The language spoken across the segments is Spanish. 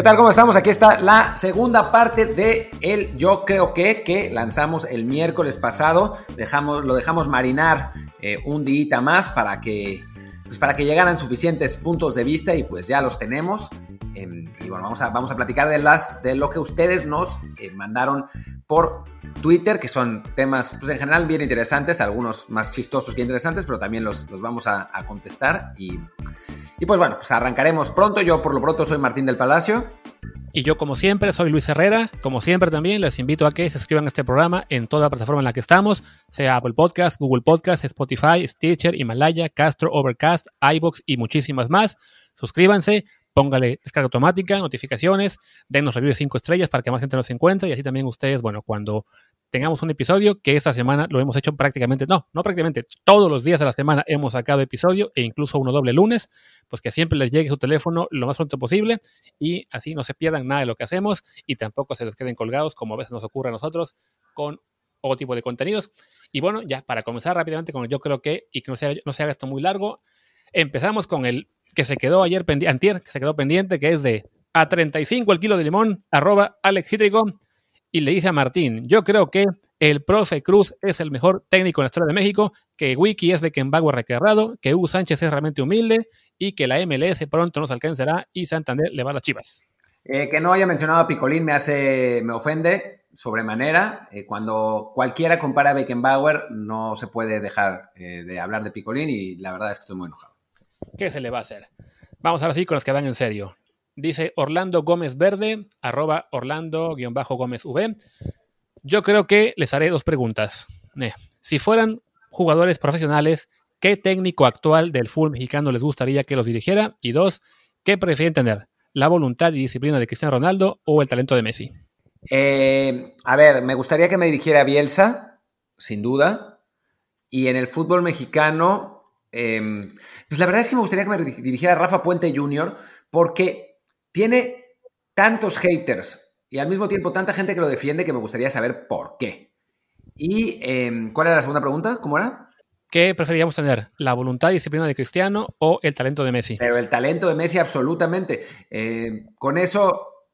¿Qué tal? ¿Cómo estamos? Aquí está la segunda parte de el Yo Creo Que, que lanzamos el miércoles pasado. Dejamos, lo dejamos marinar eh, un día más para que, pues para que llegaran suficientes puntos de vista y pues ya los tenemos. Em, y bueno, vamos a, vamos a platicar de, las, de lo que ustedes nos eh, mandaron por Twitter, que son temas pues en general bien interesantes, algunos más chistosos que interesantes, pero también los, los vamos a, a contestar. Y, y pues bueno, pues arrancaremos pronto. Yo por lo pronto soy Martín del Palacio. Y yo, como siempre, soy Luis Herrera. Como siempre, también les invito a que se suscriban a este programa en toda la plataforma en la que estamos, sea Apple Podcast, Google Podcast, Spotify, Stitcher, Himalaya, Castro, Overcast, iBox y muchísimas más. Suscríbanse, póngale descarga automática, notificaciones, denos review de 5 estrellas para que más gente nos encuentre y así también ustedes, bueno, cuando tengamos un episodio, que esta semana lo hemos hecho prácticamente, no, no prácticamente, todos los días de la semana hemos sacado episodio e incluso uno doble lunes, pues que siempre les llegue su teléfono lo más pronto posible y así no se pierdan nada de lo que hacemos y tampoco se les queden colgados como a veces nos ocurre a nosotros con otro tipo de contenidos. Y bueno, ya para comenzar rápidamente con yo creo que, y que no no se haga esto muy largo, empezamos con el que se quedó ayer pendiente, antier, que se quedó pendiente, que es de a 35 el kilo de limón, arroba Alex Cítrico, y le dice a Martín, yo creo que el profe Cruz es el mejor técnico en la historia de México, que Wiki es Beckenbauer requerrado, que Hugo Sánchez es realmente humilde y que la MLS pronto nos alcanzará y Santander le va a las chivas. Eh, que no haya mencionado a Picolín me hace, me ofende sobremanera. Eh, cuando cualquiera compara a Beckenbauer, no se puede dejar eh, de hablar de Picolín y la verdad es que estoy muy enojado. ¿Qué se le va a hacer? Vamos ahora sí con los que van en serio. Dice Orlando Gómez Verde, arroba Orlando-Gómez V. Yo creo que les haré dos preguntas. Eh, si fueran jugadores profesionales, ¿qué técnico actual del fútbol mexicano les gustaría que los dirigiera? Y dos, ¿qué prefieren tener? ¿La voluntad y disciplina de Cristiano Ronaldo o el talento de Messi? Eh, a ver, me gustaría que me dirigiera Bielsa, sin duda. Y en el fútbol mexicano, eh, pues la verdad es que me gustaría que me dirigiera Rafa Puente Jr., porque tiene tantos haters y al mismo tiempo tanta gente que lo defiende que me gustaría saber por qué. ¿Y eh, cuál era la segunda pregunta? ¿Cómo era? ¿Qué preferiríamos tener? ¿La voluntad y disciplina de Cristiano o el talento de Messi? Pero el talento de Messi, absolutamente. Eh, con eso,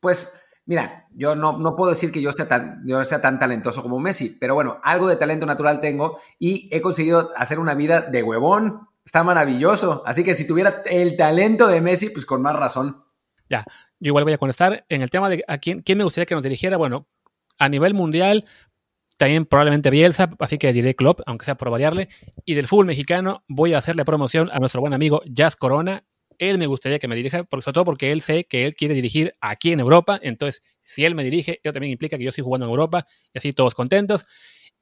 pues, mira, yo no, no puedo decir que yo sea, tan, yo sea tan talentoso como Messi, pero bueno, algo de talento natural tengo y he conseguido hacer una vida de huevón. Está maravilloso. Así que si tuviera el talento de Messi, pues con más razón. Ya, yo igual voy a contestar. En el tema de a quién, quién me gustaría que nos dirigiera, bueno, a nivel mundial, también probablemente Bielsa, así que diré Klopp, aunque sea por variarle. Y del fútbol mexicano voy a hacerle promoción a nuestro buen amigo Jazz Corona. Él me gustaría que me dirija, sobre todo porque él sé que él quiere dirigir aquí en Europa. Entonces, si él me dirige, yo también implica que yo estoy jugando en Europa y así todos contentos.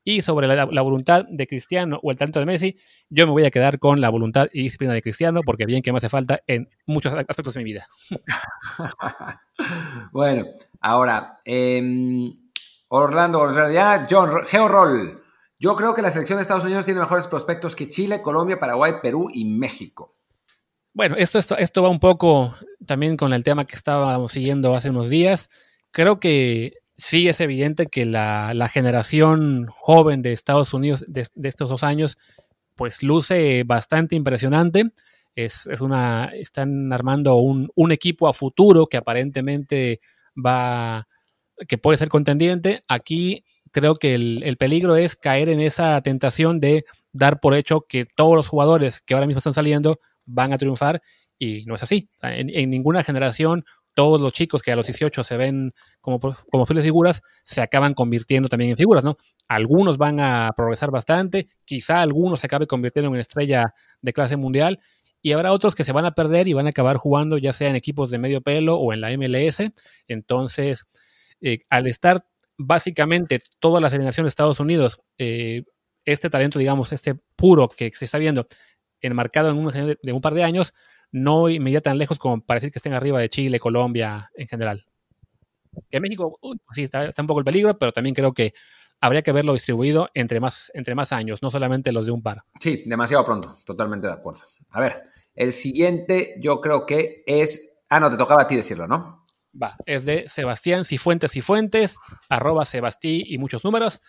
Y sobre la, voluntad de Cristiano o el talento de Messi, yo me voy a quedar con la voluntad y disciplina de Cristiano, porque bien que me hace falta en muchos aspectos de mi vida. bueno, ahora, eh, Orlando, ya, John, Georroll. Yo creo que la selección de Estados Unidos tiene mejores prospectos que Chile, Colombia, Paraguay, Perú y México. Bueno, esto, esto, esto va un poco también con el tema que estábamos siguiendo hace unos días. Creo que sí es evidente que la, la generación joven de Estados Unidos de, de, estos dos años, pues luce bastante impresionante. Es, es una, están armando un, un, equipo a futuro que aparentemente va, que puede ser contendiente. Aquí creo que el, el peligro es caer en esa tentación de dar por hecho que todos los jugadores que ahora mismo están saliendo van a triunfar y no es así. En, ninguna generación todos los chicos que a los 18 se ven como, como figuras, se acaban convirtiendo también en figuras, ¿no? Algunos van a progresar bastante, quizá algunos se acabe convirtiendo en estrella de clase mundial, y habrá otros que se van a perder y van a acabar jugando ya sea en equipos de medio pelo o en la MLS. Entonces, eh, al estar básicamente todas las alineaciones de Estados Unidos, eh, este talento, digamos, este puro que se está viendo enmarcado en un, de un par de años, no me iría tan lejos como para decir que estén arriba de Chile, Colombia en general. Que México, uy, sí, está, está, un poco el peligro, pero también creo que habría que verlo distribuido entre más, entre más años, no solamente los de un par. Sí, demasiado pronto, totalmente de acuerdo. A ver, el siguiente yo creo que es... Ah, no, te tocaba a ti decirlo, ¿no? Va, es de Sebastián Cifuentes y Fuentes, arroba Sebastí y muchos números.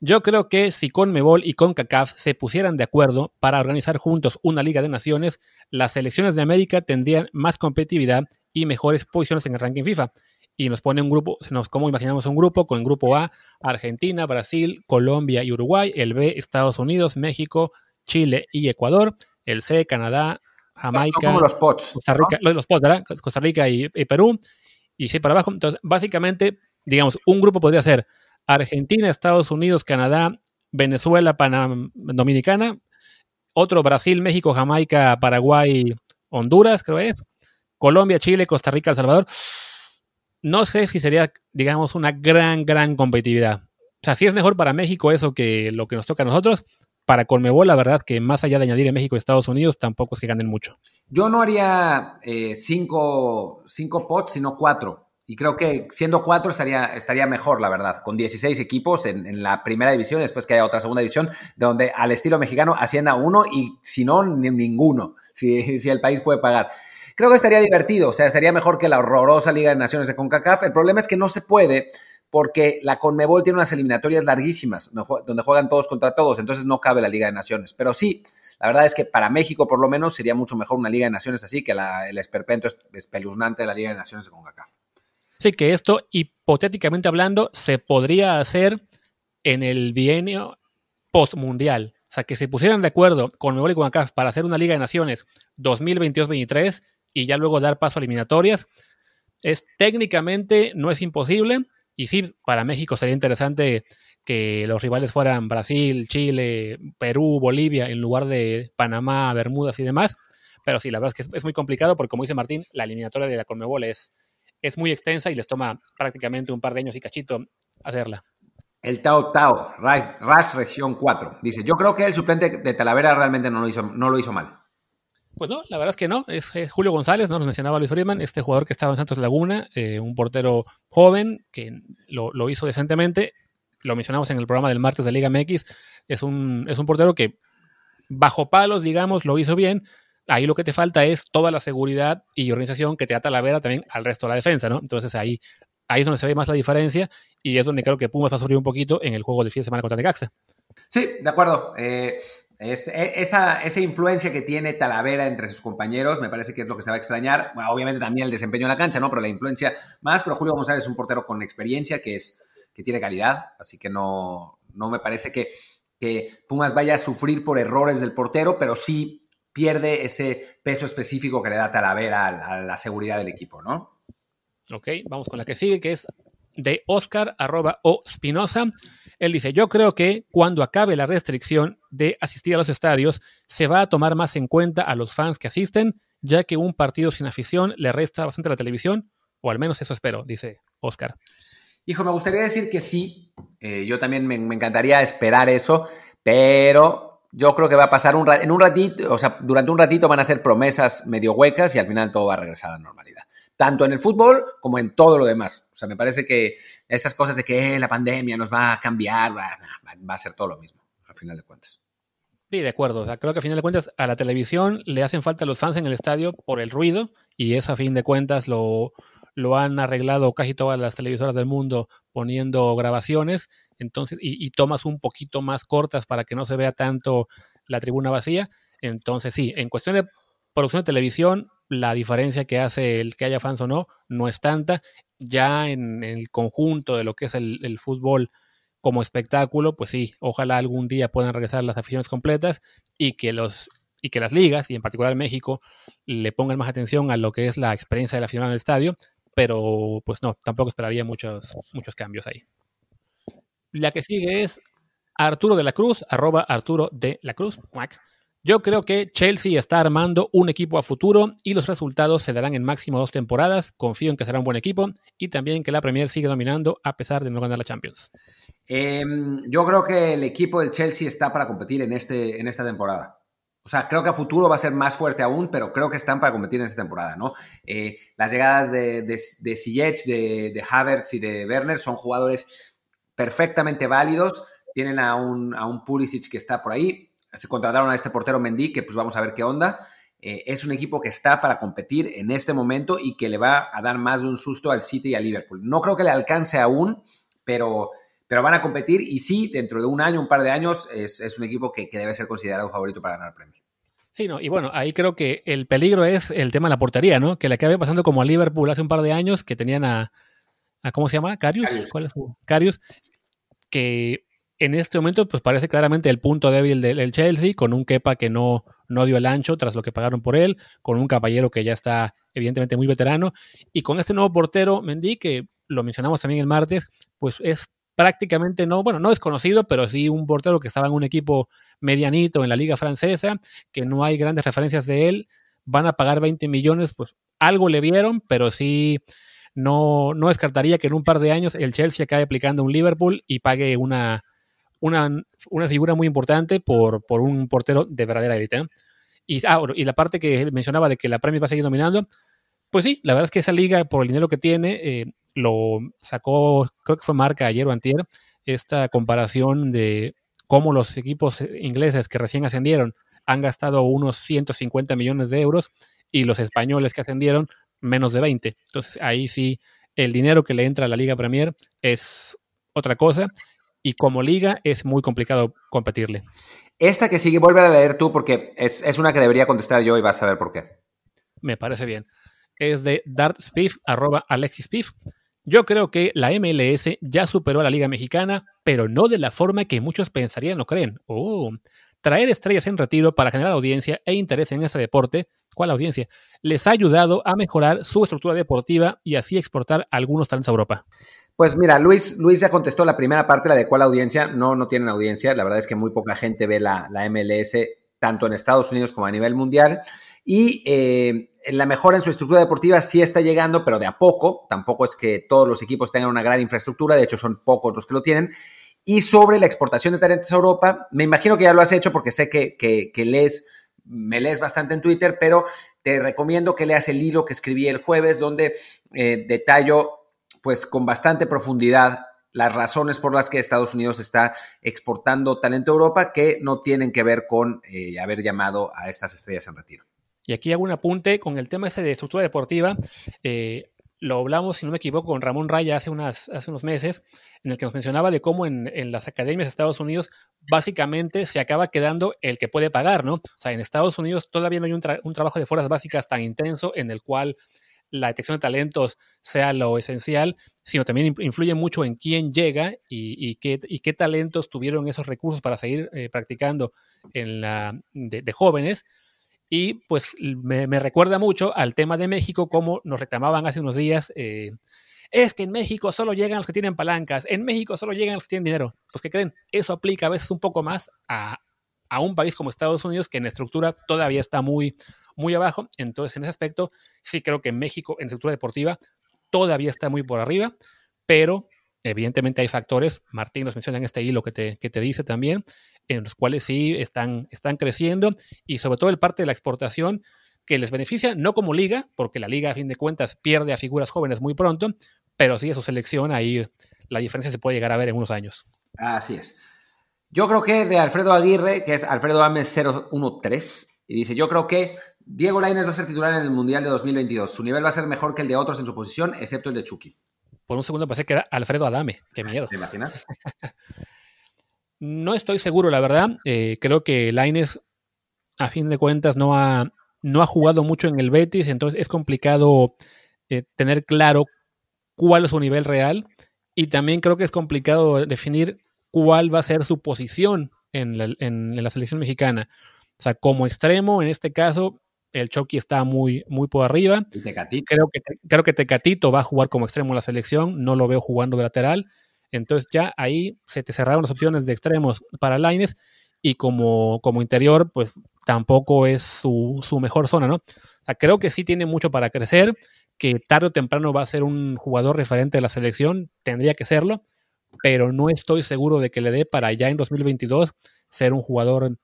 Yo creo que si CONMEBOL y CONCACAF se pusieran de acuerdo para organizar juntos una Liga de Naciones, las selecciones de América tendrían más competitividad y mejores posiciones en el ranking FIFA. Y nos pone un grupo, nos, como imaginamos un grupo? Con el grupo A, Argentina, Brasil, Colombia y Uruguay. El B, Estados Unidos, México, Chile y Ecuador. El C, Canadá, Jamaica. los pots. Costa Rica, los pots, ¿verdad? Costa Rica y, y Perú. Y sí, para abajo. Entonces, básicamente, digamos, un grupo podría ser Argentina, Estados Unidos, Canadá, Venezuela, Panamá, Dominicana, otro Brasil, México, Jamaica, Paraguay, Honduras, creo es, Colombia, Chile, Costa Rica, El Salvador. No sé si sería, digamos, una gran, gran competitividad. O sea, si es mejor para México eso que lo que nos toca a nosotros. Para Conmebol, la verdad que más allá de añadir en México y Estados Unidos, tampoco es que ganen mucho. Yo no haría eh, cinco, cinco pots, sino cuatro. Y creo que siendo cuatro estaría, estaría mejor, la verdad, con 16 equipos en, la primera división, después que haya otra segunda división, donde al estilo mexicano ascienda uno y si no, ninguno, si, si el país puede pagar. Creo que estaría divertido, o sea, estaría mejor que la horrorosa Liga de Naciones de CONCACAF. El problema es que no se puede porque la CONMEBOL tiene unas eliminatorias larguísimas, donde juegan todos contra todos, entonces no cabe la Liga de Naciones. Pero sí, la verdad es que para México, por lo menos, sería mucho mejor una Liga de Naciones así que la, el esperpento espeluznante de la Liga de Naciones de CONCACAF. Sí, que esto, hipotéticamente hablando, se podría hacer en el bienio postmundial. O sea, que se pusieran de acuerdo con Mebol y con para hacer una Liga de Naciones 2022-23 y ya luego dar paso a eliminatorias. Es técnicamente no es imposible. Y sí, para México sería interesante que los rivales fueran Brasil, Chile, Perú, Bolivia, en lugar de Panamá, Bermudas y demás. Pero sí, la verdad es que es, muy complicado porque, como dice Martín, la eliminatoria de la Conmebol es, es muy extensa y les toma prácticamente un par de años y cachito hacerla. El Tao Tao, RAS Región 4, dice, yo creo que el suplente de Talavera realmente no lo hizo, no lo hizo mal. Pues no, la verdad es que no. Es, Julio González, ¿no? Nos mencionaba Luis Friedman, este jugador que estaba en Santos Laguna, eh, un portero joven que lo, lo, hizo decentemente. Lo mencionamos en el programa del martes de Liga MX. Es un, es un portero que bajo palos, digamos, lo hizo bien, ahí lo que te falta es toda la seguridad y organización que te ata la vera también al resto de la defensa, ¿no? Entonces ahí, ahí es donde se ve más la diferencia y es donde creo que Pumas va a sufrir un poquito en el juego de fin de semana contra Necaxa. Sí, de acuerdo. Eh, es, e, esa, esa, influencia que tiene Talavera entre sus compañeros me parece que es lo que se va a extrañar. obviamente también el desempeño en la cancha, ¿no? Pero la influencia más. Pero Julio González es un portero con experiencia que, es, que tiene calidad, así que no, no me parece que, que Pumas vaya a sufrir por errores del portero, pero sí pierde ese peso específico que le da Talavera a, la seguridad del equipo, ¿no? Ok, vamos con la que sigue, que es de Oscar arroba o Spinoza. Él dice, yo creo que cuando acabe la restricción de asistir a los estadios, se va a tomar más en cuenta a los fans que asisten, ya que un partido sin afición le resta bastante a la televisión, o al menos eso espero, dice Oscar. Hijo, me gustaría decir que sí, eh, yo también me, me encantaría esperar eso, pero yo creo que va a pasar un en un ratito, o sea, durante un ratito van a ser promesas medio huecas y al final todo va a regresar a la normalidad. Tanto en el fútbol como en todo lo demás. O sea, me parece que esas cosas de que eh, la pandemia nos va a cambiar, va, a ser todo lo mismo, al final de cuentas. Sí, de acuerdo. Creo que a final de cuentas a la televisión le hacen falta los fans en el estadio por el ruido y eso a fin de cuentas lo, lo han arreglado casi todas las televisoras del mundo poniendo grabaciones, entonces, y, tomas un poquito más cortas para que no se vea tanto la tribuna vacía. Entonces, sí, en cuestión de producción de televisión, la diferencia que hace el que haya fans o no no es tanta. Ya en, el conjunto de lo que es el, fútbol como espectáculo, pues sí, ojalá algún día puedan regresar las aficiones completas y que los y que las ligas, y en particular México, le pongan más atención a lo que es la experiencia de la afición en el estadio, pero pues no, tampoco esperaría muchos, muchos cambios ahí. La que sigue es Arturo de la Cruz, arroba Arturo de la Cruz. Yo creo que Chelsea está armando un equipo a futuro y los resultados se darán en máximo dos temporadas. Confío en que será un buen equipo y también que la Premier sigue dominando a pesar de no ganar la Champions. Em, yo creo que el equipo del Chelsea está para competir en, este, en esta temporada. O sea, creo que a futuro va a ser más fuerte aún, pero creo que están para competir en esta temporada, ¿no? Eh, las llegadas de, de, de de, Havertz y de Werner son jugadores perfectamente válidos. Tienen a un, a un Pulisic que está por ahí. Se contrataron a este portero Mendy, que pues vamos a ver qué onda. Eh, es un equipo que está para competir en este momento y que le va a dar más de un susto al City y al Liverpool. No creo que le alcance aún, pero pero van a competir y sí, dentro de un año, un par de años, es, un equipo que, debe ser considerado favorito para ganar el premio. Sí, no, y bueno, ahí creo que el peligro es el tema de la portería, ¿no? Que le acabe pasando como a Liverpool hace un par de años, que tenían a, a ¿cómo se llama? Carius. ¿Cuál es su? Carius, que en este momento pues parece claramente el punto débil del, Chelsea, con un Kepa que no, no dio el ancho tras lo que pagaron por él, con un caballero que ya está evidentemente muy veterano, y con este nuevo portero, Mendy, que lo mencionamos también el martes, pues es prácticamente no, bueno, no desconocido, pero sí un portero que estaba en un equipo medianito en la liga francesa, que no hay grandes referencias de él, van a pagar 20 millones, pues algo le vieron, pero sí no, no descartaría que en un par de años el Chelsea acabe aplicando un Liverpool y pague una, una, una figura muy importante por, por, un portero de verdadera élite. Y, ah, y la parte que mencionaba de que la Premier va a seguir dominando, pues sí, la verdad es que esa liga, por el dinero que tiene, eh, lo sacó, creo que fue marca ayer o antier, esta comparación de cómo los equipos ingleses que recién ascendieron han gastado unos 150 millones de euros y los españoles que ascendieron menos de 20. Entonces ahí sí el dinero que le entra a la Liga Premier es otra cosa y como liga es muy complicado competirle. Esta que sigue, vuelve a leer tú porque es, es una que debería contestar yo y vas a ver por qué. Me parece bien. Es de dartspiff, arroba alexispiff. Yo creo que la MLS ya superó a la Liga Mexicana, pero no de la forma que muchos pensarían o creen. Oh, traer estrellas en retiro para generar audiencia e interés en ese deporte, ¿cuál audiencia? Les ha ayudado a mejorar su estructura deportiva y así exportar algunos talentos a Europa. Pues mira, Luis, Luis ya contestó la primera parte, la de cuál audiencia. No, no tienen audiencia. La verdad es que muy poca gente ve la, la MLS, tanto en Estados Unidos como a nivel mundial. Y eh, la mejora en su estructura deportiva sí está llegando, pero de a poco. Tampoco es que todos los equipos tengan una gran infraestructura, de hecho son pocos los que lo tienen. Y sobre la exportación de talentos a Europa, me imagino que ya lo has hecho porque sé que, que, lees, me lees bastante en Twitter, pero te recomiendo que leas el hilo que escribí el jueves, donde eh, detallo pues con bastante profundidad las razones por las que Estados Unidos está exportando talento a Europa que no tienen que ver con eh, haber llamado a estas estrellas en retiro. Y aquí hago un apunte con el tema ese de estructura deportiva. Eh, lo hablamos, si no me equivoco, con Ramón Raya hace, unas, hace unos meses, en el que nos mencionaba de cómo en, las academias de Estados Unidos básicamente se acaba quedando el que puede pagar, ¿no? O sea, en Estados Unidos todavía no hay un, trabajo de fuerzas básicas tan intenso en el cual la detección de talentos sea lo esencial, sino también influye mucho en quién llega y, qué, y qué, talentos tuvieron esos recursos para seguir eh, practicando en la, de jóvenes y pues me, recuerda mucho al tema de México, como nos reclamaban hace unos días. Eh, es que en México solo llegan los que tienen palancas, en México solo llegan los que tienen dinero. Pues que creen, eso aplica a veces un poco más a, un país como Estados Unidos, que en estructura todavía está muy, muy abajo. Entonces, en ese aspecto, sí creo que México, en estructura deportiva, todavía está muy por arriba, pero evidentemente hay factores, Martín nos menciona en este hilo que te, que te dice también, en los cuales sí están, están creciendo y sobre todo el parte de la exportación que les beneficia, no como liga, porque la liga a fin de cuentas pierde a figuras jóvenes muy pronto, pero sí a su selección ahí la diferencia se puede llegar a ver en unos años. Así es. Yo creo que de Alfredo Aguirre, que es Alfredo Ames 013, y dice, yo creo que Diego Lainez va a ser titular en el Mundial de 2022. Su nivel va a ser mejor que el de otros en su posición, excepto el de Chucky. Por un segundo pensé que era Alfredo Adame. Qué miedo. ¿Te imaginas? No estoy seguro, la verdad. Eh, creo que Laines, a fin de cuentas, no ha, no ha jugado mucho en el Betis, entonces es complicado eh, tener claro cuál es su nivel real. Y también creo que es complicado definir cuál va a ser su posición en la, en, la selección mexicana. O sea, como extremo, en este caso, el Chucky está muy, muy por arriba. Creo que, creo que Tecatito va a jugar como extremo en la selección, no lo veo jugando de lateral. Entonces ya ahí se te cerraron las opciones de extremos para Laines y como, como interior, pues tampoco es su, mejor zona, ¿no? O sea, creo que sí tiene mucho para crecer, que tarde o temprano va a ser un jugador referente de la selección, tendría que serlo, pero no estoy seguro de que le dé para ya en 2022 ser un jugador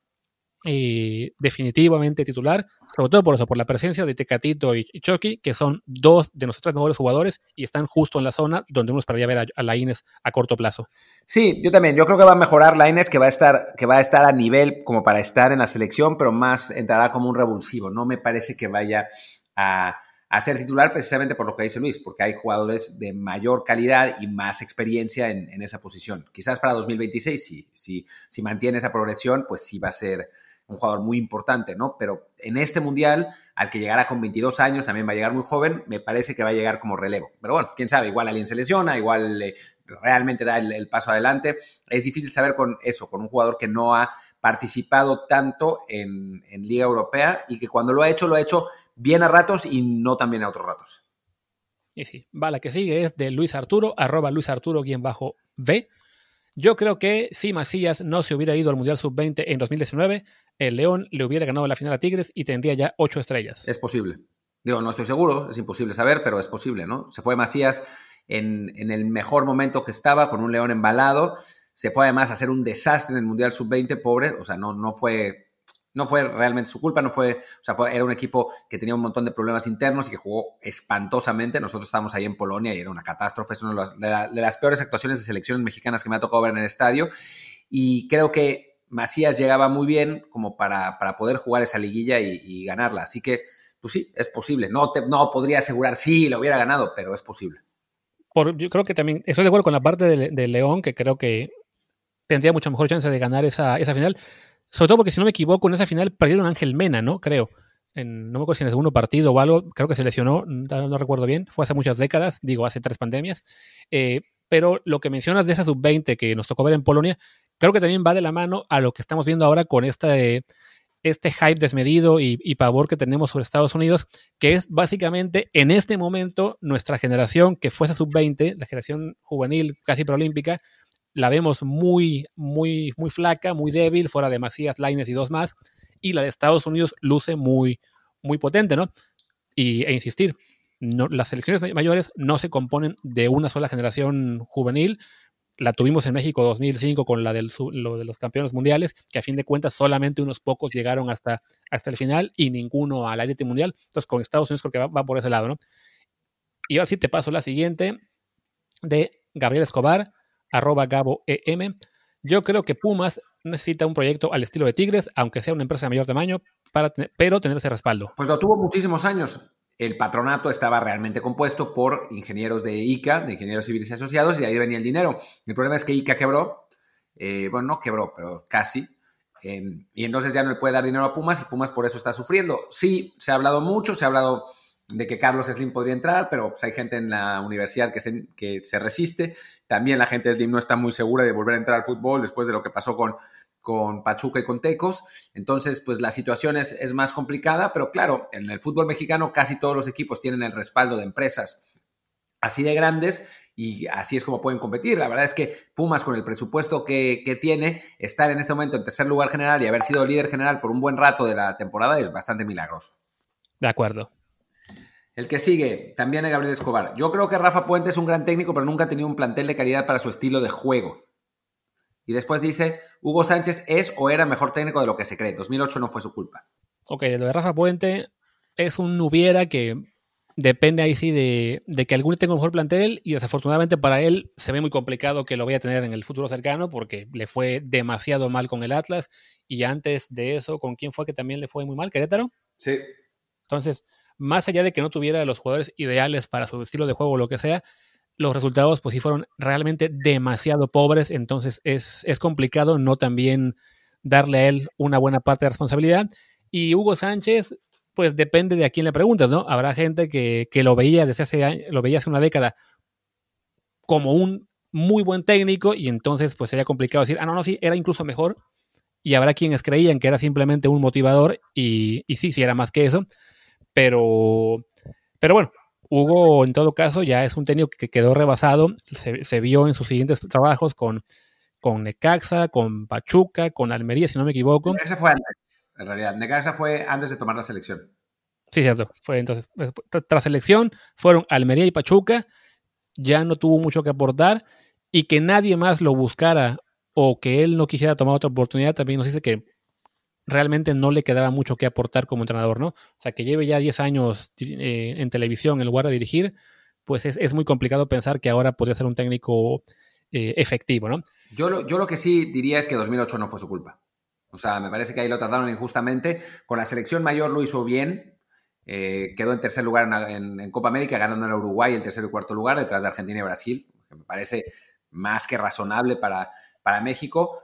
eh, definitivamente titular, sobre todo por eso, por la presencia de Tecatito y, Chucky, que son dos de nuestros mejores jugadores y están justo en la zona donde uno esperaría ver a, a Laines a corto plazo. Sí, yo también, yo creo que va a mejorar Laines, que va a estar, que va a estar a nivel como para estar en la selección, pero más entrará como un revulsivo. No me parece que vaya a, ser titular precisamente por lo que dice Luis, porque hay jugadores de mayor calidad y más experiencia en, esa posición. Quizás para 2026, si, si, si mantiene esa progresión, pues sí va a ser un jugador muy importante, ¿no? Pero en este mundial, al que llegará con 22 años, también va a llegar muy joven, me parece que va a llegar como relevo. Pero bueno, quién sabe, igual alguien se lesiona, igual eh, realmente da el, paso adelante. Es difícil saber con eso, con un jugador que no ha participado tanto en, en Liga Europea y que cuando lo ha hecho, lo ha hecho bien a ratos y no tan bien a otros ratos. Y sí, va, la que sigue es de Luis Arturo, arroba Luis Arturo-V. Yo creo que si Macías no se hubiera ido al Mundial Sub-20 en 2019, el León le hubiera ganado la final a Tigres y tendría ya ocho estrellas. Es posible. Digo, no estoy seguro, es imposible saber, pero es posible, ¿no? Se fue Macías en, en el mejor momento que estaba, con un León embalado. Se fue además a hacer un desastre en el Mundial Sub-20, pobre. O sea, no, no fue no fue realmente su culpa, no fue, o sea, fue, era un equipo que tenía un montón de problemas internos y que jugó espantosamente. Nosotros estábamos ahí en Polonia y era una catástrofe, es una de, las peores actuaciones de selecciones mexicanas que me ha tocado ver en el estadio. Y creo que Macías llegaba muy bien como para, para poder jugar esa liguilla y, ganarla. Así que, pues sí, es posible. No, no podría asegurar si lo hubiera ganado, pero es posible. Yo creo que también estoy de acuerdo con la parte de, León, que creo que tendría mucha mejor chance de ganar esa, esa final sobre todo porque, si no me equivoco, en esa final perdieron Ángel Mena, ¿no? Creo. En, no me acuerdo si en el segundo partido o algo, creo que se lesionó, no, recuerdo bien, fue hace muchas décadas, digo, hace tres pandemias. Eh, pero lo que mencionas de esa sub-20 que nos tocó ver en Polonia, creo que también va de la mano a lo que estamos viendo ahora con este, este hype desmedido y, y, pavor que tenemos sobre Estados Unidos, que es básicamente en este momento nuestra generación que fue esa sub-20, la generación juvenil casi preolímpica, la vemos muy, muy, muy flaca, muy débil, fuera de Macías, Laines y dos más, y la de Estados Unidos luce muy, muy potente, ¿no? Y, e insistir, no, las selecciones mayores no se componen de una sola generación juvenil. La tuvimos en México 2005 con la del, lo de los campeones mundiales, que a fin de cuentas solamente unos pocos llegaron hasta, hasta el final y ninguno a la élite mundial. Entonces con Estados Unidos creo que va, va por ese lado, ¿no? Y ahora sí te paso la siguiente de Gabriel Escobar arroba Gabo EM. Yo creo que Pumas necesita un proyecto al estilo de Tigres, aunque sea una empresa de mayor tamaño, para pero tener ese respaldo. Pues lo tuvo muchísimos años. El patronato estaba realmente compuesto por ingenieros de ICA, de ingenieros civiles y asociados, y ahí venía el dinero. El problema es que ICA quebró, eh, bueno, no quebró, pero casi, em, y entonces ya no le puede dar dinero a Pumas y Pumas por eso está sufriendo. Sí, se ha hablado mucho, se ha hablado de que Carlos Slim podría entrar, pero pues, hay gente en la universidad que se, resiste. También la gente del Slim no está muy segura de volver a entrar al fútbol después de lo que pasó con, Pachuca y con Tecos. Entonces, pues la situación es, es más complicada, pero claro, en el fútbol mexicano casi todos los equipos tienen el respaldo de empresas así de grandes y así es como pueden competir. La verdad es que Pumas, con el presupuesto que, que, tiene, estar en este momento en tercer lugar general y haber sido líder general por un buen rato de la temporada es bastante milagroso. De acuerdo. El que sigue, también de Gabriel Escobar. Yo creo que Rafa Puente es un gran técnico, pero nunca ha tenido un plantel de calidad para su estilo de juego. Y después dice, Hugo Sánchez es o era mejor técnico de lo que se cree. 2008 no fue su culpa. Ok, lo de Rafa Puente es un hubiera que depende ahí sí de, que algún tenga un mejor plantel y desafortunadamente para él se ve muy complicado que lo vaya a tener en el futuro cercano porque le fue demasiado mal con el Atlas y antes de eso, ¿con quién fue que también le fue muy mal? ¿Querétaro? Sí. Entonces, más allá de que no tuviera los jugadores ideales para su estilo de juego o lo que sea, los resultados pues sí fueron realmente demasiado pobres, entonces es, es complicado no también darle a él una buena parte de responsabilidad. Y Hugo Sánchez, pues depende de a quién le preguntas, ¿no? Habrá gente que, lo veía desde hace lo veía hace una década como un muy buen técnico y entonces pues sería complicado decir, ah, no, no, sí, era incluso mejor. Y habrá quienes creían que era simplemente un motivador y, y sí, sí era más que eso. Pero, pero bueno, Hugo en todo caso ya es un técnico que quedó rebasado, se, vio en sus siguientes trabajos con, con Necaxa, con Pachuca, con Almería, si no me equivoco. Necaxa fue antes, en realidad. Necaxa fue antes de tomar la selección. Sí, cierto. Fue entonces, tras selección, fueron Almería y Pachuca, ya no tuvo mucho que aportar y que nadie más lo buscara o que él no quisiera tomar otra oportunidad, también nos dice que realmente no le quedaba mucho que aportar como entrenador, ¿no? O sea, que lleve ya 10 años eh, en televisión en lugar de dirigir, pues es, muy complicado pensar que ahora podría ser un técnico eh, efectivo, ¿no? Yo lo, yo lo que sí diría es que 2008 no fue su culpa. O sea, me parece que ahí lo trataron injustamente. Con la selección mayor lo hizo bien. Eh, quedó en tercer lugar en, Copa América, ganando en Uruguay el tercer y cuarto lugar, detrás de Argentina y Brasil, que me parece más que razonable para, para México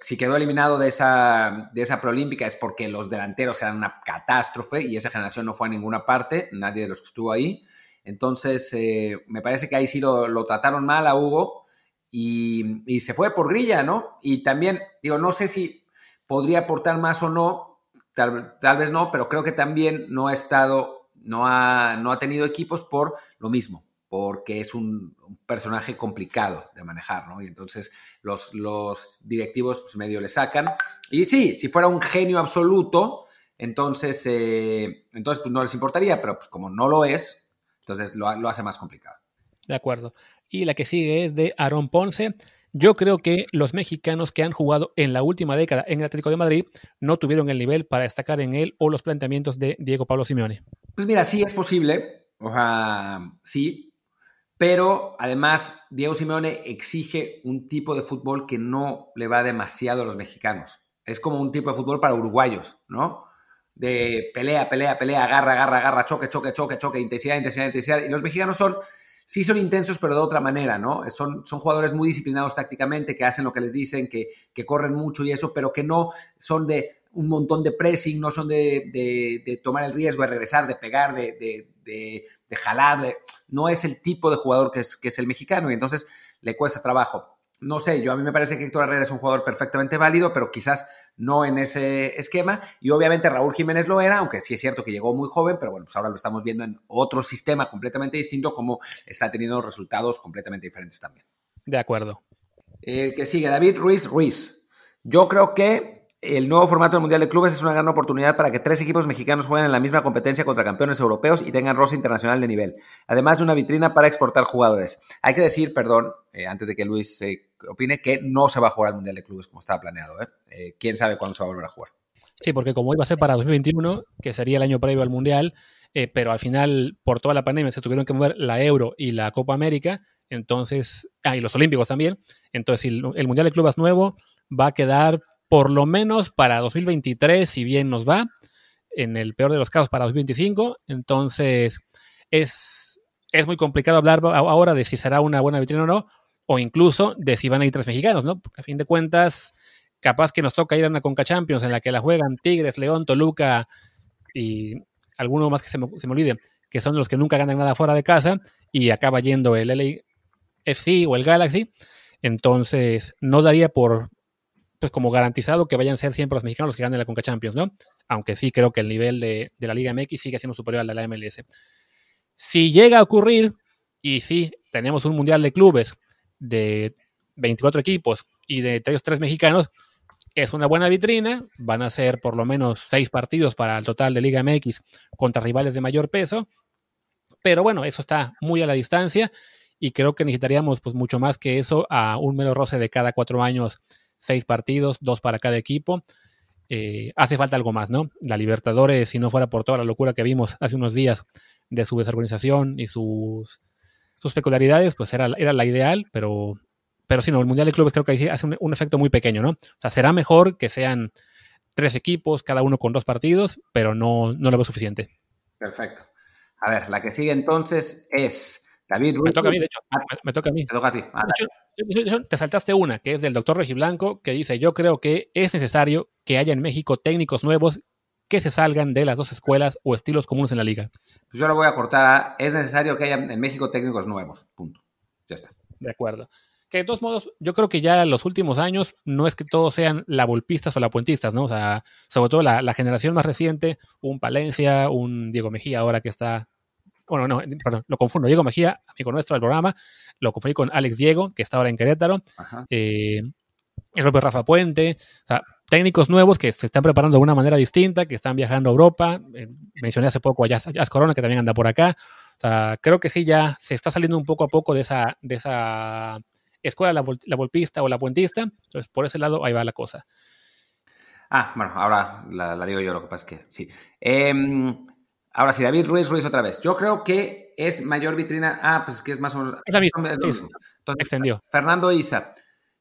si quedó eliminado de esa, de esa proolímpica es porque los delanteros eran una catástrofe y esa generación no fue a ninguna parte, nadie de los que estuvo ahí. Entonces, eh, me parece que ahí sí lo, lo trataron mal a Hugo y, y, se fue por grilla, ¿no? Y también, digo, no sé si podría aportar más o no, tal, tal vez no, pero creo que también no ha estado, no ha, no ha tenido equipos por lo mismo, porque es un, un, personaje complicado de manejar, ¿no? Y entonces los, los directivos pues, medio le sacan. Y sí, si fuera un genio absoluto, entonces, eh, entonces pues no les importaría, pero pues como no lo es, entonces lo, lo hace más complicado. De acuerdo. Y la que sigue es de Aaron Ponce. Yo creo que los mexicanos que han jugado en la última década en el Atlético de Madrid no tuvieron el nivel para destacar en él o los planteamientos de Diego Pablo Simeone. Pues mira, sí es posible, o sea, sí, pero además, Diego Simeone exige un tipo de fútbol que no le va demasiado a los mexicanos. Es como un tipo de fútbol para uruguayos, ¿no? De pelea, pelea, pelea, agarra, agarra, agarra, choque, choque, choque, choque, intensidad, intensidad, intensidad. Y los mexicanos son, sí son intensos, pero de otra manera, ¿no? Son, son jugadores muy disciplinados tácticamente, que hacen lo que les dicen, que, que corren mucho y eso, pero que no son de un montón de pressing, no son de, de, tomar el riesgo de regresar, de pegar, de, de jalar, de no es el tipo de jugador que es, que es el mexicano y entonces le cuesta trabajo. No sé, yo a mí me parece que Héctor Herrera es un jugador perfectamente válido, pero quizás no en ese esquema. Y obviamente Raúl Jiménez lo era, aunque sí es cierto que llegó muy joven, pero bueno, pues ahora lo estamos viendo en otro sistema completamente distinto, como está teniendo resultados completamente diferentes también. De acuerdo. El que sigue, David Ruiz Ruiz. Yo creo que el nuevo formato del Mundial de Clubes es una gran oportunidad para que tres equipos mexicanos jueguen en la misma competencia contra campeones europeos y tengan rosa internacional de nivel, además de una vitrina para exportar jugadores. Hay que decir, perdón, eh, antes de que Luis eh, opine, que no se va a jugar el Mundial de Clubes como estaba planeado. ¿eh? eh quién sabe cuándo se va a volver a jugar? Sí, porque como iba a ser para 2021, que sería el año previo al Mundial, pero al final, por toda la pandemia, se tuvieron que mover la Euro y la Copa América, entonces, ah, y los Olímpicos también, entonces el, el Mundial de Clubes nuevo va a quedar por lo menos para 2023, si bien nos va, en el peor de los casos para 2025. Entonces, es, es muy complicado hablar ahora de si será una buena vitrina o no, o incluso de si van a ir tres mexicanos, ¿no? Porque a fin de cuentas, capaz que nos toca ir a una Conca Champions en la que la juegan Tigres, León, Toluca y alguno más que se me, se olvide, que son los que nunca ganan nada fuera de casa, y acaba yendo el LAFC o el Galaxy. Entonces, no daría por, pues como garantizado que vayan a ser siempre los mexicanos los que ganen la Conca Champions, ¿no? Aunque sí creo que el nivel de, de, la Liga MX sigue siendo superior al de la MLS. Si llega a ocurrir, y sí, tenemos un Mundial de Clubes de 24 equipos y de ellos tres mexicanos, es una buena vitrina, van a ser por lo menos seis partidos para el total de Liga MX contra rivales de mayor peso, pero bueno, eso está muy a la distancia y creo que necesitaríamos pues mucho más que eso a un mero roce de cada cuatro años seis partidos, dos para cada equipo. Eh, hace falta algo más, ¿no? La Libertadores, si no fuera por toda la locura que vimos hace unos días de su desorganización y sus, sus peculiaridades, pues era, era la ideal, pero, pero sí, no, el Mundial de Clubes creo que hace un, un, efecto muy pequeño, ¿no? O sea, será mejor que sean tres equipos, cada uno con dos partidos, pero no, no lo veo suficiente. Perfecto. A ver, la que sigue entonces es David Ruiz. Me toca a mí, de hecho. Me, me toca a mí. Te toca a ti. Ah, te saltaste una, que es del doctor Regiblanco, que dice, yo creo que es necesario que haya en México técnicos nuevos que se salgan de las dos escuelas o estilos comunes en la liga. Pues yo lo voy a cortar a, es necesario que haya en México técnicos nuevos, punto. Ya está. De acuerdo. Que de todos modos, yo creo que ya en los últimos años no es que todos sean la volpistas o la puentistas, ¿no? O sea, sobre todo la, la generación más reciente, un Palencia, un Diego Mejía ahora que está bueno, no, perdón, lo confundo. Diego Mejía, amigo nuestro del programa, lo confundí con Alex Diego, que está ahora en Querétaro. Eh, el propio Rafa Puente. O sea, técnicos nuevos que se están preparando de una manera distinta, que están viajando a Europa. Eh, mencioné hace poco a Jazz, Jazz, Corona, que también anda por acá. O sea, creo que sí, ya se está saliendo un poco a poco de esa, de esa escuela, la, la volpista o la puentista. Entonces, por ese lado, ahí va la cosa. Ah, bueno, ahora la, la digo yo, lo que pasa es que sí. Eh, Ahora sí, David Ruiz Ruiz otra vez. Yo creo que es mayor vitrina. Ah, pues que es más o menos. Es la misma. Entonces, extendió. Fernando Isa.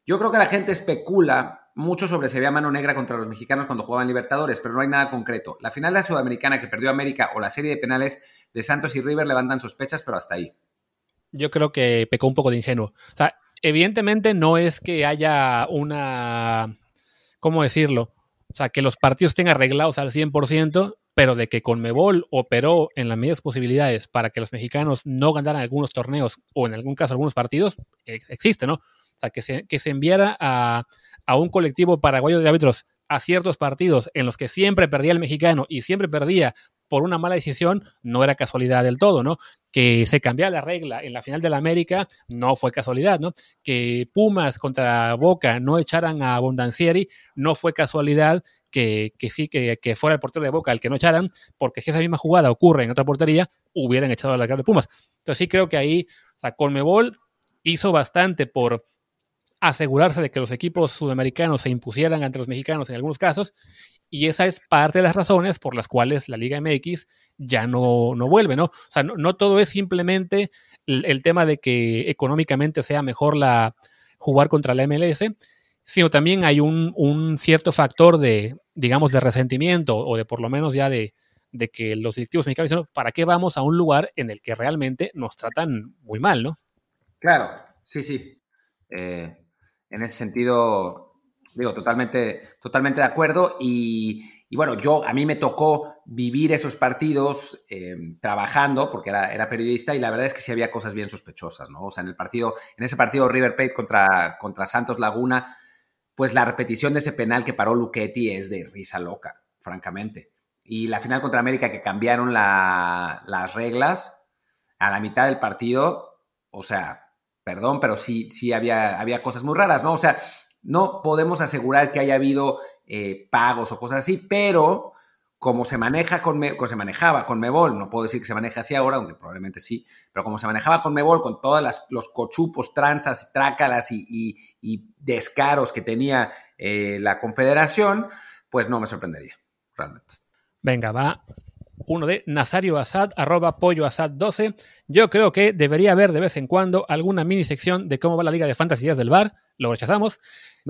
Yo creo que la gente especula mucho sobre si había mano negra contra los mexicanos cuando jugaban Libertadores, pero no hay nada concreto. La final de la Sudamericana que perdió América o la serie de penales de Santos y River levantan sospechas, pero hasta ahí. Yo creo que pecó un poco de ingenuo. O sea, evidentemente no es que haya una ¿cómo decirlo? O sea, que los partidos estén arreglados al 100%, pero de que Conmebol operó en las medias posibilidades para que los mexicanos no ganaran algunos torneos o en algún caso algunos partidos, existe, ¿no? O sea, que se, que se enviara a, a un colectivo paraguayo de árbitros a ciertos partidos en los que siempre perdía el mexicano y siempre perdía por una mala decisión, no era casualidad del todo, ¿no? Que se cambiara la regla en la final de la América, no fue casualidad, ¿no? Que Pumas contra Boca no echaran a Bondancieri, no fue casualidad que, sí, que, fuera el portero de Boca el que no echaran, porque si esa misma jugada ocurre en otra portería, hubieran echado a la cara de Pumas. Entonces sí creo que ahí, o sea, Colmebol hizo bastante por asegurarse de que los equipos sudamericanos se impusieran ante los mexicanos en algunos casos, y esa es parte de las razones por las cuales la Liga MX ya no, no vuelve, ¿no? O sea, no, todo es simplemente el, tema de que económicamente sea mejor la jugar contra la MLS, sino también hay un, cierto factor de, digamos, de resentimiento o de por lo menos ya de, de que los directivos mexicanos dicen, ¿para qué vamos a un lugar en el que realmente nos tratan muy mal, ¿no? Claro, sí, sí. Eh, en ese sentido, digo, totalmente, totalmente de acuerdo. Y, bueno, yo, a mí me tocó vivir esos partidos em, trabajando, porque era, era, periodista, y la verdad es que sí había cosas bien sospechosas, ¿no? O sea, en el partido, en ese partido River Plate contra, contra Santos Laguna, pues la repetición de ese penal que paró Luchetti es de risa loca, francamente. Y la final contra América que cambiaron las reglas a la mitad del partido, o sea, perdón, pero sí, sí había, había cosas muy raras, ¿no? O sea, no podemos asegurar que haya habido eh, pagos o cosas así, pero como se maneja con se manejaba con Mebol, no puedo decir que se maneja así ahora, aunque probablemente sí, pero como se manejaba con Mebol, con todos los cochupos, tranzas, trácalas y, descaros que tenía eh, la Confederación, pues no me sorprendería, realmente. Venga, va uno de Nazario Asad, arroba pollo asad 12. Yo creo que debería haber de vez en cuando alguna mini sección de cómo va la liga de fantasías del bar. Lo rechazamos.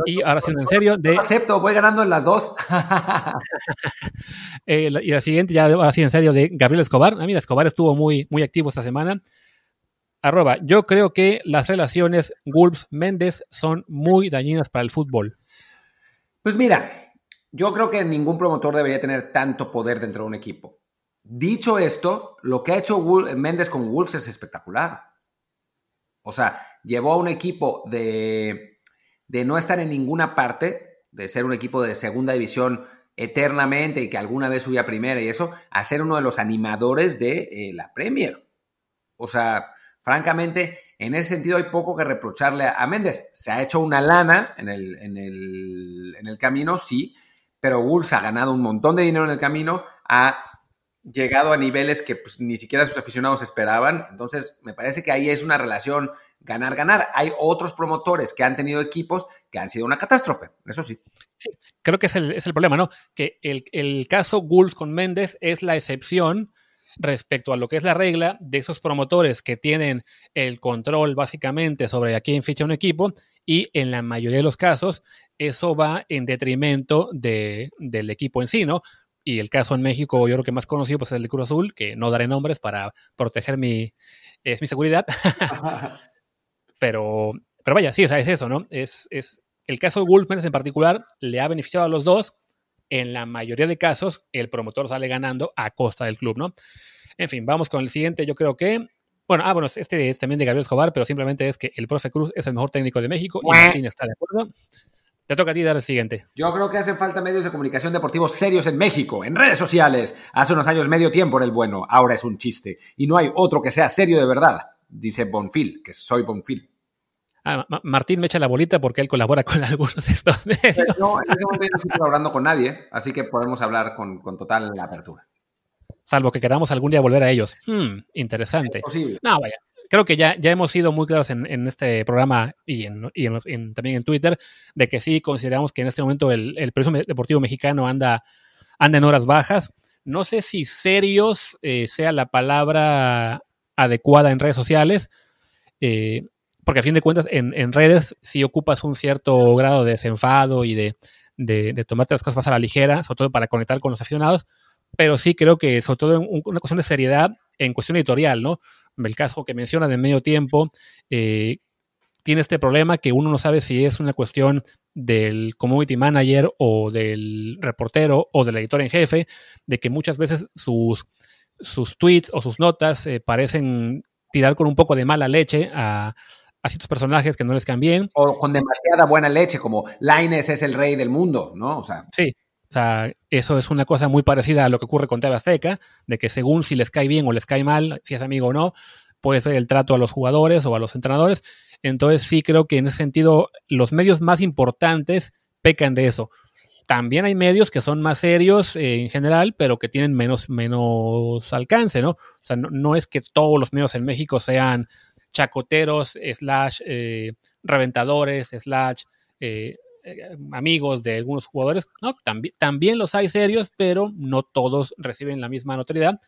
y ahora siendo en serio, de. acepto, voy ganando en las dos. Eh, y la siguiente, ya ahora sí en serio, de Gabriel Escobar. A mí, Escobar estuvo muy, muy activo esta semana. Arroba, yo creo que las relaciones Wolves-Méndez son muy dañinas para el fútbol. Pues mira, yo creo que ningún promotor debería tener tanto poder dentro de un equipo. Dicho esto, lo que ha hecho Méndez con Wolves es espectacular. O sea, llevó a un equipo de, de no estar en ninguna parte, de ser un equipo de segunda división eternamente y que alguna vez subía primera y eso, a ser uno de los animadores de eh, la Premier. O sea, francamente, en ese sentido hay poco que reprocharle a, Méndez. Se ha hecho una lana en el, en el, en el camino, sí, pero Wolves ha ganado un montón de dinero en el camino, llegado a niveles que pues, ni siquiera sus aficionados esperaban. Entonces, me parece que ahí es una relación ganar-ganar. Hay otros promotores que han tenido equipos que han sido una catástrofe, eso sí. Creo que es el, problema, ¿no? Que el, caso Gulls con Méndez es la excepción respecto a lo que es la regla de esos promotores que tienen el control básicamente sobre a quién ficha un equipo y en la mayoría de los casos eso va en detrimento de, del equipo en sí, ¿no? Y el caso en México, yo creo que más conocido pues, es el de Cruz Azul, que no daré nombres para proteger mi, es mi seguridad. pero, pero vaya, sí, o sea, es eso, ¿no? Es, es, el caso de Wolfman en particular le ha beneficiado a los dos. En la mayoría de casos, el promotor sale ganando a costa del club, ¿no? En fin, vamos con el siguiente. Yo creo que bueno, ah, bueno, este es también de Gabriel Escobar, pero simplemente es que el profe Cruz es el mejor técnico de México y Martín está de acuerdo. Te toca a ti dar el siguiente. Yo creo que hacen falta medios de comunicación deportivos serios en México, en redes sociales. Hace unos años medio tiempo era el bueno, ahora es un chiste. Y no hay otro que sea serio de verdad, dice Bonfil, que soy Bonfil. Ah, Martín me echa la bolita porque él colabora con algunos de estos medios. No, en ese momento no estoy colaborando con nadie, así que podemos hablar con, total apertura. Salvo que queramos algún día volver a ellos. Hmm, interesante. Es posible. No, vaya creo que ya, ya hemos sido muy claros en, este programa y, en, también en Twitter de que sí consideramos que en este momento el, el deportivo mexicano anda, anda en horas bajas. No sé si serios eh, sea la palabra adecuada en redes sociales, eh, porque a fin de cuentas en, redes sí ocupas un cierto grado de desenfado y de, de, tomarte las cosas más a la ligera, sobre todo para conectar con los aficionados, pero sí creo que sobre todo en una cuestión de seriedad en cuestión editorial, ¿no? El caso que menciona de medio tiempo, eh, tiene este problema que uno no sabe si es una cuestión del community manager o del reportero o del editor en jefe, de que muchas veces sus, sus tweets o sus notas eh, parecen tirar con un poco de mala leche a, a ciertos personajes que no les caen bien. O con demasiada buena leche, como Laines es el rey del mundo, ¿no? O sea. Sí. O sea, eso es una cosa muy parecida a lo que ocurre con TV Azteca, de que según si les cae bien o les cae mal, si es amigo o no, puedes ver el trato a los jugadores o a los entrenadores. Entonces sí creo que en ese sentido los medios más importantes pecan de eso. También hay medios que son más serios eh, en general, pero que tienen menos, menos alcance, ¿no? O sea, no, es que todos los medios en México sean chacoteros, slash eh, reventadores, slash eh, amigos de algunos jugadores. También, los hay serios, pero no todos reciben la misma notoriedad.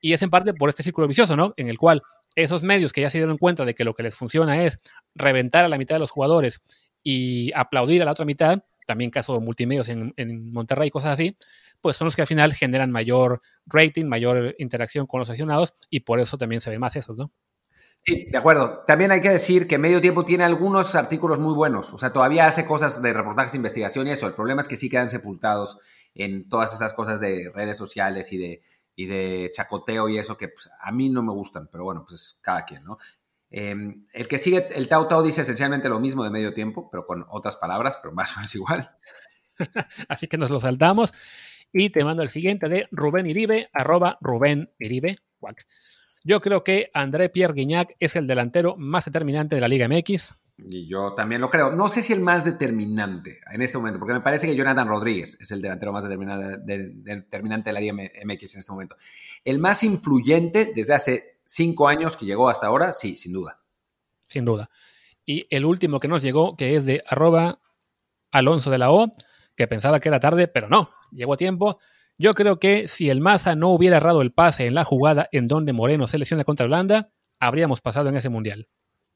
Y es en parte por este círculo vicioso, ¿no? En el cual esos medios que ya se dieron cuenta de que lo que les funciona es reventar a la mitad de los jugadores y aplaudir a la otra mitad, también caso de multimedios en, en Monterrey y cosas así, pues son los que al final generan mayor rating, mayor interacción con los aficionados y por eso también se ve más eso, ¿no? Sí, de acuerdo. También hay que decir que Medio Tiempo tiene algunos artículos muy buenos. O sea, todavía hace cosas de reportajes, investigación y eso. El problema es que sí quedan sepultados en todas esas cosas de redes sociales y de y de chacoteo y eso que pues, a mí no me gustan, pero bueno, pues cada quien, ¿no? Em, el que sigue, el Tau Tau dice esencialmente lo mismo de medio tiempo, pero con otras palabras, pero más o menos igual. Así que nos lo saltamos. Y te mando el siguiente de Rubén Iribe, arroba Rubén Iribe. Yo creo que André Pierre Guignac es el delantero más determinante de la Liga MX. Y yo también lo creo. No sé si el más determinante en este momento, porque me parece que Jonathan Rodríguez es el delantero más determinante de, la Liga MX en este momento. El más influyente desde hace cinco años que llegó hasta ahora, sí, sin duda. Sin duda. Y el último que nos llegó, que es de arroba Alonso de la O, que pensaba que era tarde, pero no, llegó a tiempo. Yo creo que si el Maza no hubiera errado el pase en la jugada en donde Moreno se lesiona contra Holanda, habríamos pasado en ese mundial.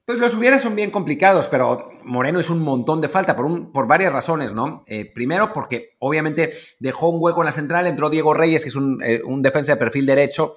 Pues los hubieras son bien complicados, pero Moreno es un montón de falta por, un, por varias razones, ¿no? Eh, primero, porque obviamente dejó un hueco en la central, entró Diego Reyes, que es un, eh, defensa de perfil derecho,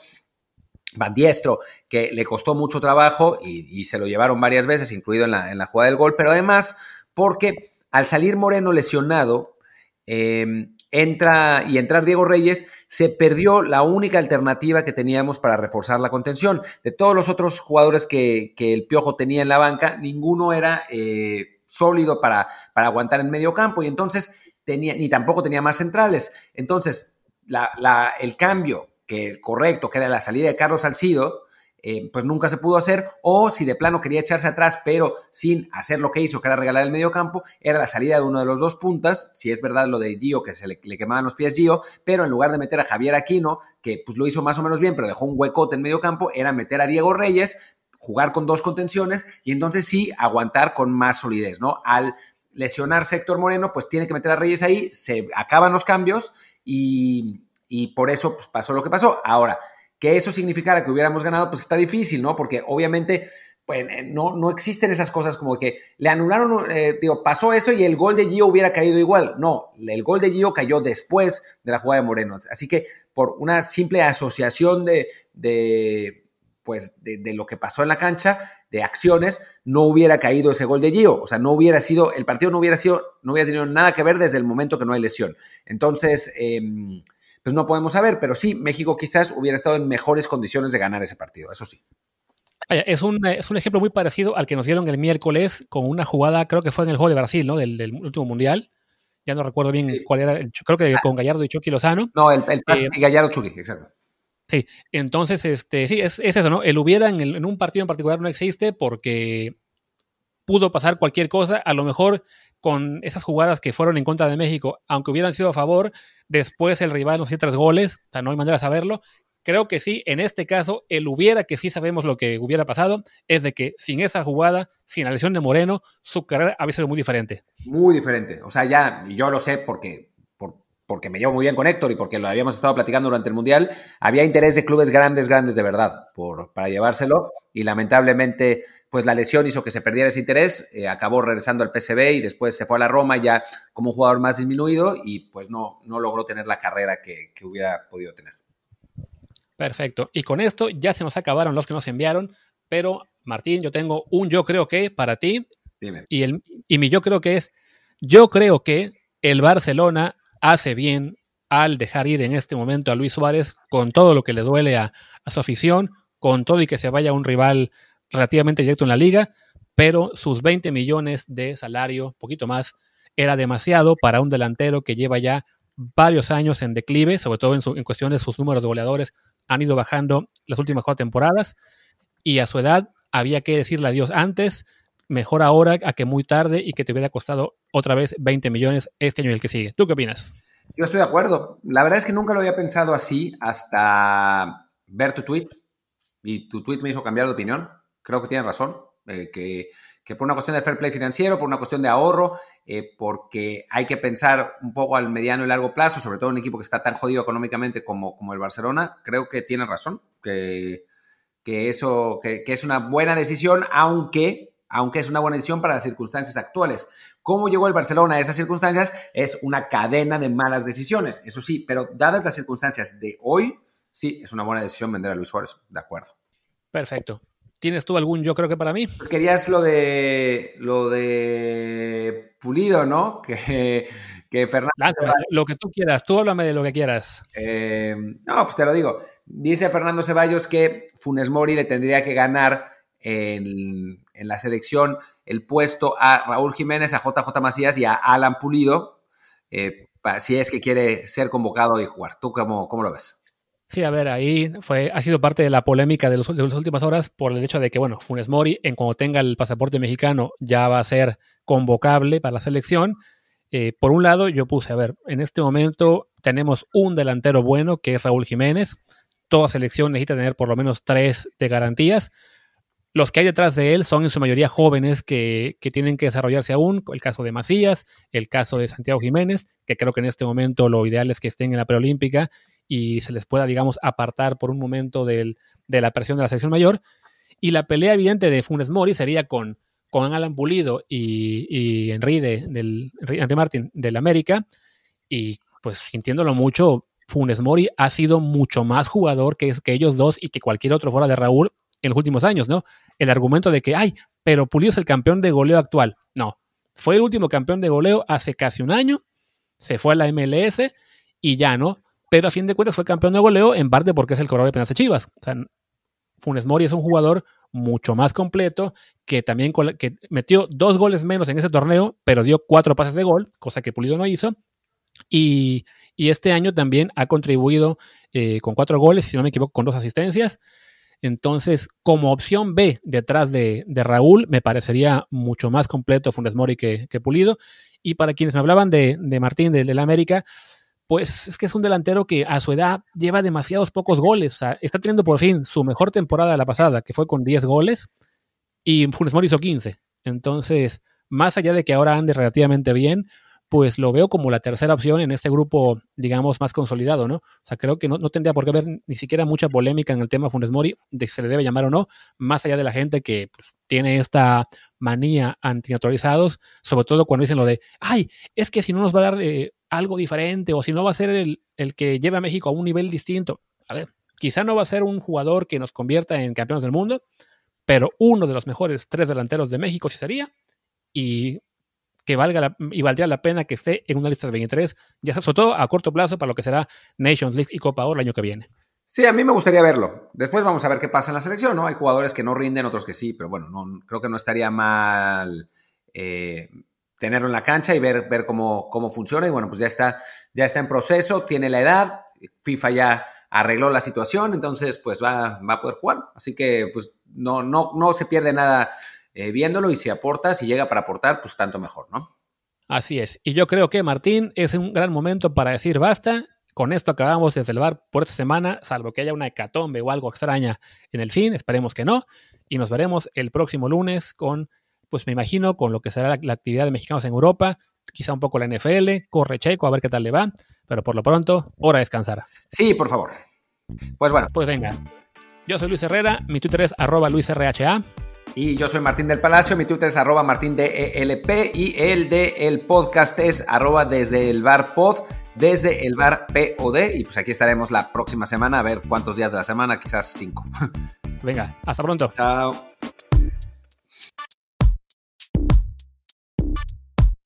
diestro, que le costó mucho trabajo y, se lo llevaron varias veces, incluido en la, en la jugada del gol, pero además porque al salir Moreno lesionado, eh, entra y entrar Diego Reyes, se perdió la única alternativa que teníamos para reforzar la contención. De todos los otros jugadores que, el Piojo tenía en la banca, ninguno era eh, sólido para, para aguantar en medio campo y entonces tenía, ni tampoco tenía más centrales. Entonces, la, el cambio que correcto, que era la salida de Carlos Salcido, eh, pues nunca se pudo hacer, o si de plano quería echarse atrás, pero sin hacer lo que hizo, que era regalar el medio campo, era la salida de uno de los dos puntas, si es verdad lo de Gio, que se le, quemaban los pies Gio, pero en lugar de meter a Javier Aquino, que pues lo hizo más o menos bien, pero dejó un huecote en medio campo, era meter a Diego Reyes, jugar con dos contenciones y entonces sí aguantar con más solidez, ¿no? Al lesionarse Héctor Moreno, pues tiene que meter a Reyes ahí, se acaban los cambios y, por eso pues, pasó lo que pasó. Ahora, que eso significara que hubiéramos ganado, pues está difícil, ¿no? Porque obviamente pues, eh, no, no existen esas cosas como que le anularon, eh, digo, pasó eso y el gol de Gio hubiera caído igual. No, el gol de Gio cayó después de la jugada de Moreno. Así que por una simple asociación de, de pues, de, de, lo que pasó en la cancha, de acciones, no hubiera caído ese gol de Gio. O sea, no hubiera sido, el partido no hubiera sido, no hubiera tenido nada que ver desde el momento que no hay lesión. Entonces, eh, no podemos saber, pero sí, México quizás hubiera estado en mejores condiciones de ganar ese partido, eso sí. Es un, es un ejemplo muy parecido al que nos dieron el miércoles con una jugada, creo que fue en el juego de Brasil, ¿no? Del, último mundial. Ya no recuerdo bien cuál era, creo que con Gallardo y Chucky Lozano. No, el, el eh, Gallardo Chucky, exacto. Sí, entonces, este, sí, es, eso, ¿no? El hubiera en, en, un partido en particular no existe porque pudo pasar cualquier cosa. A lo mejor con esas jugadas que fueron en contra de México, aunque hubieran sido a favor, después el rival nos hizo tres goles, o sea, no hay manera de saberlo. Creo que sí, en este caso, el hubiera que sí sabemos lo que hubiera pasado, es de que sin esa jugada, sin la lesión de Moreno, su carrera había sido muy diferente. Muy diferente. O sea, ya, yo lo sé porque porque me llevo muy bien con Héctor y porque lo habíamos estado platicando durante el Mundial, había interés de clubes grandes, grandes de verdad por, para llevárselo y lamentablemente pues la lesión hizo que se perdiera ese interés, eh, acabó regresando al PSV y después se fue a la Roma ya como un jugador más disminuido y pues no, no logró tener la carrera que, hubiera podido tener. Perfecto. Y con esto ya se nos acabaron los que nos enviaron, pero Martín, yo tengo un yo creo que para ti. Dime. Y, el, y mi yo creo que es Yo creo que el Barcelona hace bien al dejar ir en este momento a Luis Suárez con todo lo que le duele a, a su afición, con todo y que se vaya un rival relativamente directo en la liga, pero sus 20 millones de salario, poquito más, era demasiado para un delantero que lleva ya varios años en declive, sobre todo en, su, en cuestión de sus números de goleadores, han ido bajando las últimas cuatro temporadas y a su edad había que decirle adiós antes, mejor ahora a que muy tarde y que te hubiera costado otra vez 20 millones este año y el que sigue. ¿Tú qué opinas? Yo estoy de acuerdo. La verdad es que nunca lo había pensado así hasta ver tu tweet y tu tweet me hizo cambiar de opinión. Creo que tienes razón. Eh, que, que, por una cuestión de fair play financiero, por una cuestión de ahorro, eh, porque hay que pensar un poco al mediano y largo plazo, sobre todo en un equipo que está tan jodido económicamente como, como el Barcelona, creo que tiene razón, que, que eso que, que, es una buena decisión, aunque, aunque es una buena decisión para las circunstancias actuales. ¿Cómo llegó el Barcelona a esas circunstancias? Es una cadena de malas decisiones, eso sí, pero dadas las circunstancias de hoy, sí, es una buena decisión vender a Luis Suárez, de acuerdo. Perfecto. ¿Tienes tú algún yo creo que para mí? Pues querías lo de lo de Pulido, ¿no? Que, que Fernando. Lánzame, lo que tú quieras, tú háblame de lo que quieras. Eh, no, pues te lo digo. Dice Fernando Ceballos que Funes Mori le tendría que ganar en, en, la selección el puesto a Raúl Jiménez, a JJ Macías y a Alan Pulido, eh, si es que quiere ser convocado y jugar. ¿Tú cómo, cómo lo ves? Sí, a ver, ahí fue, ha sido parte de la polémica de, los, de, las últimas horas por el hecho de que, bueno, Funes Mori, en cuando tenga el pasaporte mexicano, ya va a ser convocable para la selección. Eh, por un lado, yo puse, a ver, en este momento tenemos un delantero bueno, que es Raúl Jiménez. Toda selección necesita tener por lo menos tres de garantías. Los que hay detrás de él son en su mayoría jóvenes que, que, tienen que desarrollarse aún. El caso de Macías, el caso de Santiago Jiménez, que creo que en este momento lo ideal es que estén en la preolímpica y se les pueda, digamos, apartar por un momento del, de la presión de la selección mayor. Y la pelea evidente de Funes Mori sería con, con Alan Pulido y, y Henry, de, del, Henry Martin del América. Y pues sintiéndolo mucho, Funes Mori ha sido mucho más jugador que, que ellos dos y que cualquier otro fuera de Raúl en los últimos años, ¿no? El argumento de que, ay, pero Pulido es el campeón de goleo actual. No, fue el último campeón de goleo hace casi un año, se fue a la MLS y ya, ¿no? pero a fin de cuentas fue campeón de goleo en parte porque es el corredor de penales de Chivas. O sea, Funes Mori es un jugador mucho más completo que también que metió dos goles menos en ese torneo, pero dio cuatro pases de gol, cosa que Pulido no hizo. Y, este año también ha contribuido eh, con cuatro goles, si no me equivoco, con dos asistencias. Entonces, como opción B detrás de, Raúl, me parecería mucho más completo Funes Mori que, Pulido. Y para quienes me hablaban de, Martín del de América, pues es que es un delantero que a su edad lleva demasiados pocos goles. O sea, está teniendo por fin su mejor temporada de la pasada, que fue con 10 goles, y Funes Mori hizo 15. Entonces, más allá de que ahora ande relativamente bien, pues lo veo como la tercera opción en este grupo, digamos, más consolidado, ¿no? O sea, creo que no, no tendría por qué haber ni siquiera mucha polémica en el tema Funes Mori, de si se le debe llamar o no, más allá de la gente que pues, tiene esta manía antinaturalizados, sobre todo cuando dicen lo de, ay, es que si no nos va a dar eh, algo diferente o si no va a ser el, el, que lleve a México a un nivel distinto. A ver, quizá no va a ser un jugador que nos convierta en campeones del mundo, pero uno de los mejores tres delanteros de México sí sería y que valga la, y valdría la pena que esté en una lista de 23, ya sobre todo a corto plazo para lo que será Nations League y Copa Oro el año que viene. Sí, a mí me gustaría verlo. Después vamos a ver qué pasa en la selección, ¿no? Hay jugadores que no rinden, otros que sí, pero bueno, no, creo que no estaría mal eh, tenerlo en la cancha y ver, ver cómo, cómo funciona. Y bueno, pues ya está, ya está en proceso, tiene la edad, FIFA ya arregló la situación, entonces pues va, va a poder jugar. Así que pues no, no, no se pierde nada eh, viéndolo y si aporta, si llega para aportar, pues tanto mejor, ¿no? Así es. Y yo creo que Martín es un gran momento para decir basta con esto acabamos de celebrar por esta semana, salvo que haya una hecatombe o algo extraña en el fin, esperemos que no. Y nos veremos el próximo lunes con, pues me imagino, con lo que será la, la actividad de mexicanos en Europa, quizá un poco la NFL, corre Checo, a ver qué tal le va, pero por lo pronto, hora de descansar. Sí, por favor. Pues bueno. Pues venga. Yo soy Luis Herrera, mi Twitter es arroba luisrha. Y yo soy Martín del Palacio, mi Twitter es arroba martindelp y el de el podcast es arroba desde el bar pod, desde el bar POD. Y pues aquí estaremos la próxima semana a ver cuántos días de la semana, quizás cinco. Venga, hasta pronto. Chao.